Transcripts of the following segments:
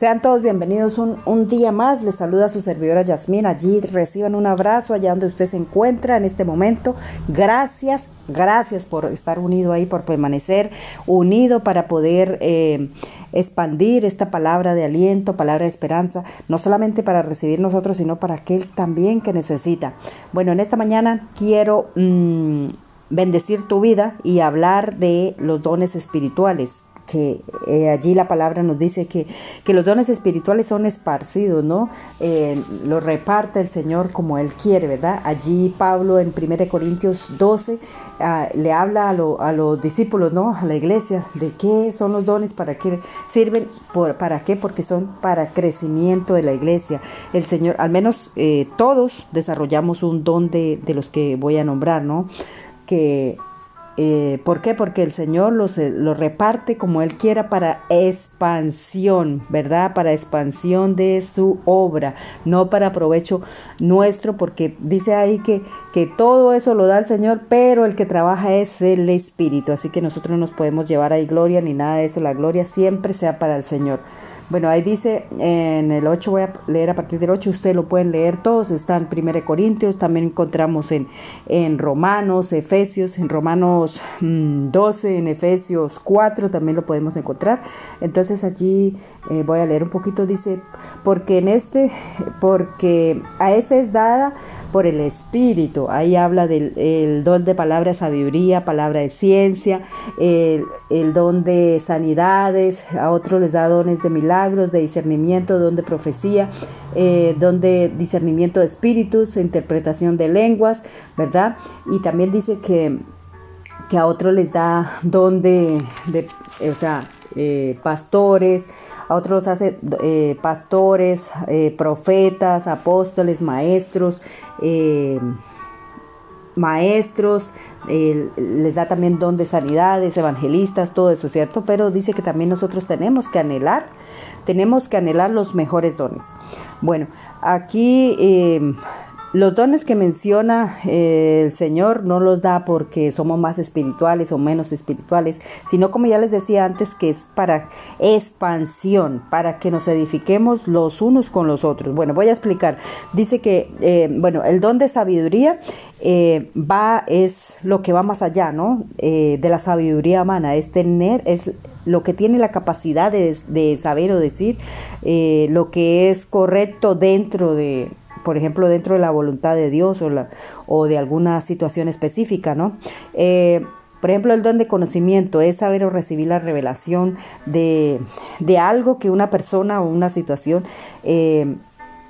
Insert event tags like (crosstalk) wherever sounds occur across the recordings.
Sean todos bienvenidos un, día más. Les saluda su servidora Yasmín. Allí reciban un abrazo allá donde usted se encuentra en este momento. Gracias, gracias por estar unido ahí, por permanecer unido para poder eh, expandir esta palabra de aliento, palabra de esperanza, no solamente para recibir nosotros, sino para aquel también que necesita. Bueno, en esta mañana quiero... Mmm, bendecir tu vida y hablar de los dones espirituales que eh, allí la palabra nos dice que, que, los dones espirituales son esparcidos, ¿no? Eh, los reparte el Señor como Él quiere, ¿verdad? Allí Pablo en 1 Corintios 12 ah, le habla a, a, los discípulos, ¿no? A la iglesia, de qué son los dones, para qué sirven, para qué, porque son para crecimiento de la iglesia. El Señor, al menos eh, todos desarrollamos un don de, de los que voy a nombrar, ¿no? Que eh, ¿Por qué? Porque el Señor los, eh, reparte como Él quiera para expansión, ¿verdad? Para expansión de su obra, no para provecho nuestro, porque dice ahí que, que todo eso lo da el Señor, pero el que trabaja es el Espíritu. Así que nosotros no nos podemos llevar ahí gloria ni nada de eso, la gloria siempre sea para el Señor. Bueno, ahí dice en el 8, voy a leer a partir del 8, ustedes lo pueden leer todos, está en 1 Corintios, también encontramos en, en Romanos, Efesios, en Romanos 12, mm, en Efesios 4 también lo podemos encontrar. Entonces allí eh, voy a leer un poquito, dice, porque en este, porque a este es dada por el Espíritu, ahí habla del don de palabra sabiduría, palabra de ciencia, el, el don de sanidades, a otros les da dones de milagros de discernimiento, don de profecía, eh, don de discernimiento de espíritus, interpretación de lenguas, ¿verdad? Y también dice que, que a otros les da don de, o sea, eh, pastores, a otros hace eh, pastores, profetas, apóstoles, maestros, maestros, les da también don de sanidades, evangelistas, todo eso, ¿cierto? Pero dice que también nosotros tenemos que anhelar, tenemos que anhelar los mejores dones. Bueno, aquí eh, los dones que menciona eh, el Señor no los da porque somos más espirituales o menos espirituales, sino como ya les decía antes, que es para expansión, para que nos edifiquemos los unos con los otros. Bueno, voy a explicar. Dice que, eh, bueno, el don de sabiduría eh, va, es lo que va más allá, ¿no? de la sabiduría humana, es tener, es lo que tiene la capacidad de, de saber o decir lo que es correcto dentro de por ejemplo, dentro de la voluntad de Dios o, la, o de alguna situación específica, ¿no? Eh, por ejemplo, el don de conocimiento es saber o recibir la revelación de, de algo que una persona o una situación eh,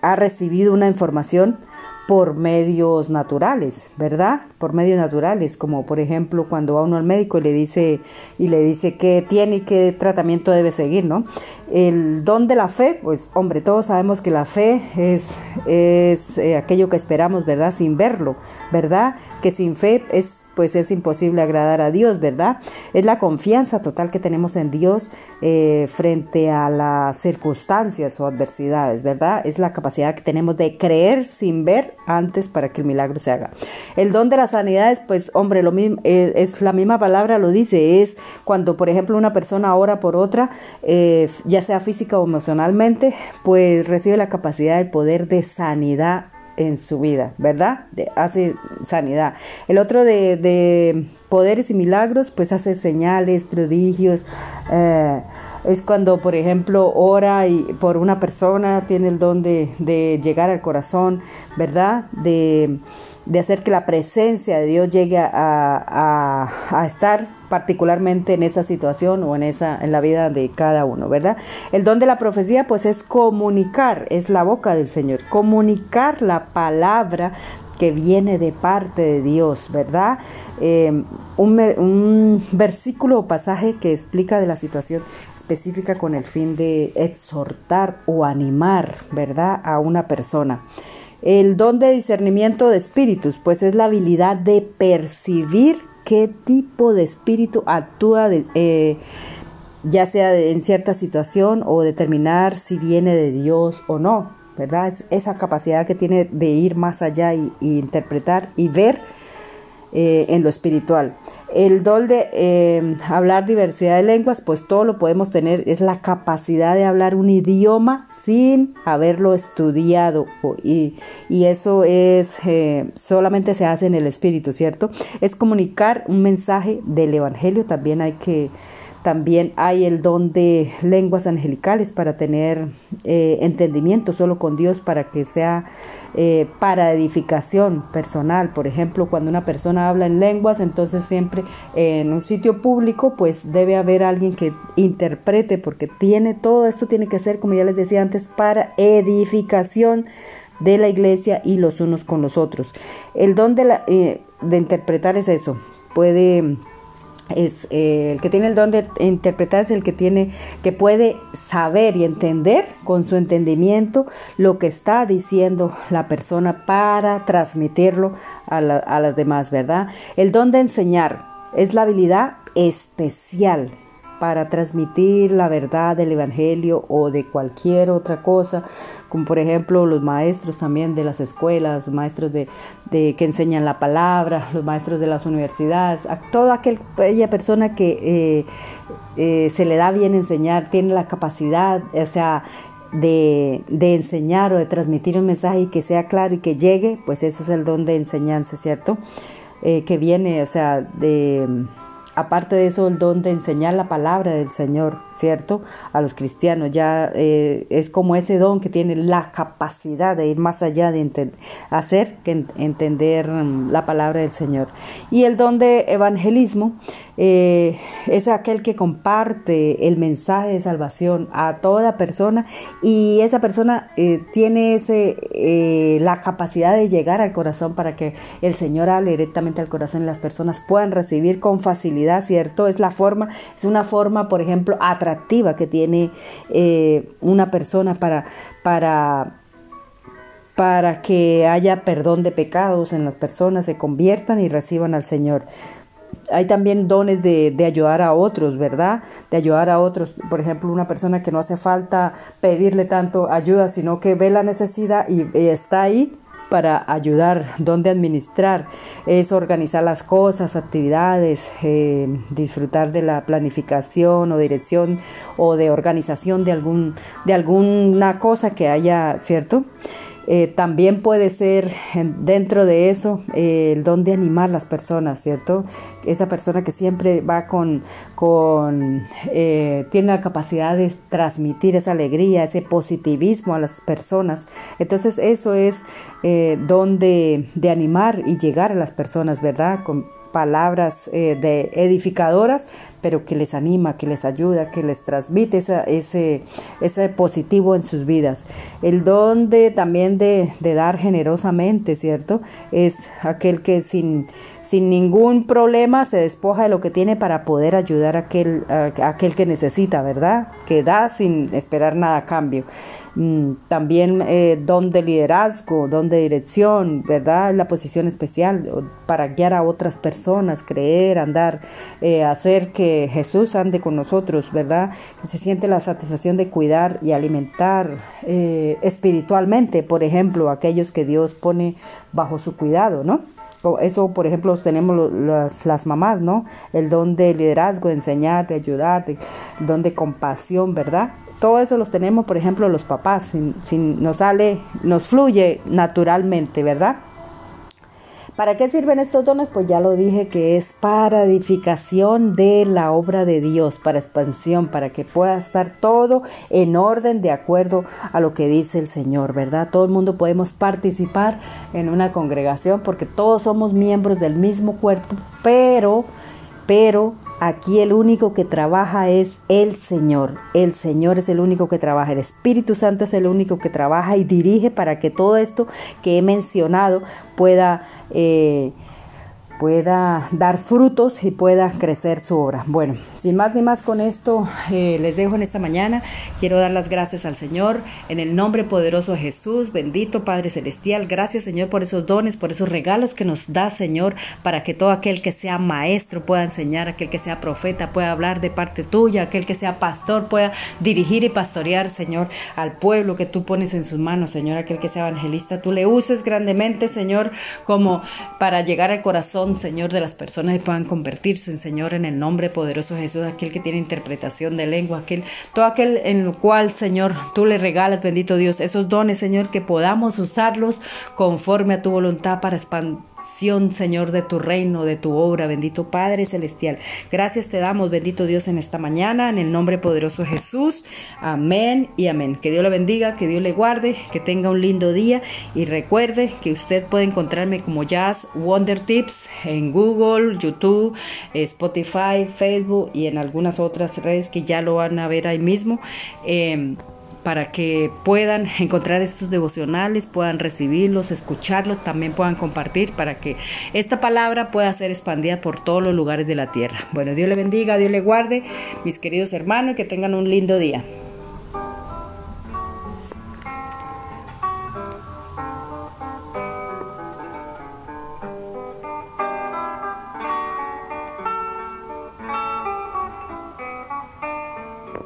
ha recibido una información por medios naturales, ¿verdad? Por medios naturales, como por ejemplo cuando va uno al médico y le dice y le dice qué tiene y qué tratamiento debe seguir, ¿no? El don de la fe, pues hombre, todos sabemos que la fe es, es eh, aquello que esperamos, ¿verdad? Sin verlo, ¿verdad? Que sin fe es pues es imposible agradar a Dios, ¿verdad? Es la confianza total que tenemos en Dios eh, frente a las circunstancias o adversidades, ¿verdad? Es la capacidad que tenemos de creer sin ver antes para que el milagro se haga. El don de las sanidades, pues hombre, lo mismo, eh, es, la misma palabra lo dice, es cuando por ejemplo una persona ora por otra, eh, ya sea física o emocionalmente, pues recibe la capacidad del poder de sanidad en su vida, ¿verdad? De, hace sanidad. El otro de, de, poderes y milagros, pues hace señales, prodigios. Eh, es cuando, por ejemplo, ora y por una persona, tiene el don de, de llegar al corazón, ¿verdad? De, de, hacer que la presencia de Dios llegue a, a, a estar particularmente en esa situación o en esa en la vida de cada uno, ¿verdad? El don de la profecía pues es comunicar, es la boca del Señor, comunicar la palabra que viene de parte de Dios, ¿verdad? Eh, un, versículo o pasaje que explica de la situación específica con el fin de exhortar o animar, ¿verdad? A una persona. El don de discernimiento de espíritus, pues es la habilidad de percibir qué tipo de espíritu actúa eh, ya sea en cierta situación o determinar si viene de Dios o no, ¿verdad? Es esa capacidad que tiene de ir más allá y, interpretar y ver eh, en lo espiritual. El don de eh, hablar diversidad de lenguas, pues todo lo podemos tener, es la capacidad de hablar un idioma sin haberlo estudiado y, y eso es, eh, solamente se hace en el espíritu, ¿cierto? Es comunicar un mensaje del Evangelio, también hay que también hay el don de lenguas angelicales para tener eh, entendimiento solo con Dios para que sea eh, para edificación personal. Por ejemplo, cuando una persona habla en lenguas, entonces siempre en un sitio público pues debe haber alguien que interprete porque tiene todo esto tiene que ser, como ya les decía antes, para edificación de la iglesia y los unos con los otros. El don de, la, eh, de interpretar es eso. Puede es eh, el que tiene el don de interpretar es el que tiene que puede saber y entender con su entendimiento lo que está diciendo la persona para transmitirlo a, a las demás, ¿verdad? El don de enseñar es la habilidad especial para transmitir la verdad del Evangelio o de cualquier otra cosa, como por ejemplo los maestros también de las escuelas, maestros de, que enseñan la palabra, (laughs) los maestros de las universidades, toda aquella persona que eh, eh, se le da bien enseñar, tiene la capacidad, o sea, de, de, enseñar o de transmitir un mensaje y que sea claro y que llegue, pues eso es el don de enseñanza, ¿cierto? Eh, que viene, o sea, de aparte de eso, el don de enseñar la palabra del Señor, ¿cierto? A los cristianos ya eh, es como ese don que tiene la capacidad de ir más allá de hacer que entender mm, la palabra del Señor. Y el don de evangelismo eh, es aquel que comparte el mensaje de salvación a toda persona y esa persona eh, tiene ese, la capacidad de llegar al corazón para que el Señor hable directamente al corazón y las personas puedan recibir con facilidad ¿cierto? Es la forma, es una forma, por ejemplo, atractiva que tiene eh, una persona para, para, para que haya perdón de pecados en las personas, se conviertan y reciban al Señor hay también dones de, de, ayudar a otros, ¿verdad? De ayudar a otros. Por ejemplo, una persona que no hace falta pedirle tanto ayuda, sino que ve la necesidad y está ahí para ayudar, dónde administrar, es organizar las cosas, actividades, eh, disfrutar de la planificación o dirección o de organización de, algún, de alguna cosa que haya, ¿cierto? Eh, también puede ser dentro de eso eh, el don de animar las personas, ¿cierto? Esa persona que siempre va con, con eh, tiene la capacidad de transmitir esa alegría, ese positivismo a las personas. Entonces eso es don de, de, animar y llegar a las personas, ¿verdad? Con, palabras de edificadoras, pero que les anima, que les ayuda, que les transmite ese, ese positivo en sus vidas. El don de, también de, de dar generosamente, ¿cierto? Es aquel que sin, sin ningún problema se despoja de lo que tiene para poder ayudar a aquel, a aquel que necesita, ¿verdad? Que da sin esperar nada a cambio. Mm, también eh, don de liderazgo, don de dirección, ¿verdad? La posición especial para guiar a otras personas, creer, andar, eh, hacer que Jesús ande con nosotros, ¿verdad? Que se siente la satisfacción de cuidar y alimentar eh, espiritualmente, por ejemplo, aquellos que Dios pone bajo su cuidado, ¿no? Eso, por ejemplo, tenemos las, mamás, ¿no? El don de liderazgo, de enseñar, de ayudar, de, el don de compasión, ¿verdad? todo eso los tenemos, por ejemplo, los papás, si nos sale, nos fluye naturalmente, ¿verdad? ¿Para qué sirven estos dones? Pues ya lo dije que es para edificación de la obra de Dios, para expansión, para que pueda estar todo en orden de acuerdo a lo que dice el Señor, ¿verdad? Todo el mundo podemos participar en una congregación porque todos somos miembros del mismo cuerpo, pero, pero Aquí el único que trabaja es el Señor. El Señor es el único que trabaja. El Espíritu Santo es el único que trabaja y dirige para que todo esto que he mencionado pueda eh, pueda dar frutos y pueda crecer su obra. Bueno, sin más ni más con esto, eh, les dejo en esta mañana. Quiero dar las gracias al Señor en el nombre poderoso de Jesús, bendito Padre Celestial. Gracias Señor por esos dones, por esos regalos que nos da Señor, para que todo aquel que sea maestro pueda enseñar, aquel que sea profeta pueda hablar de parte tuya, aquel que sea pastor pueda dirigir y pastorear, Señor, al pueblo que tú pones en sus manos, Señor, aquel que sea evangelista, tú le uses grandemente, Señor, como para llegar al corazón Señor, de las personas y puedan convertirse, Señor, en el nombre poderoso de Jesús, aquel que tiene interpretación de lengua, aquel, todo aquel en lo cual, Señor, tú le regalas, bendito Dios, esos dones, Señor, que podamos usarlos conforme a tu voluntad para expansión, Señor, de tu reino, de tu obra, bendito Padre Celestial. Gracias te damos, bendito Dios, en esta mañana, en el nombre poderoso de Jesús. Amén y amén. Que Dios le bendiga, que Dios le guarde, que tenga un lindo día y recuerde que usted puede encontrarme como Jazz Wonder Tips en Google, YouTube, Spotify, Facebook y en algunas otras redes que ya lo van a ver ahí mismo. Em, para que puedan encontrar estos devocionales, puedan recibirlos, escucharlos, también puedan compartir para que esta palabra pueda ser expandida por todos los lugares de la tierra. Bueno, Dios le bendiga, Dios le guarde, mis queridos hermanos, y que tengan un lindo día.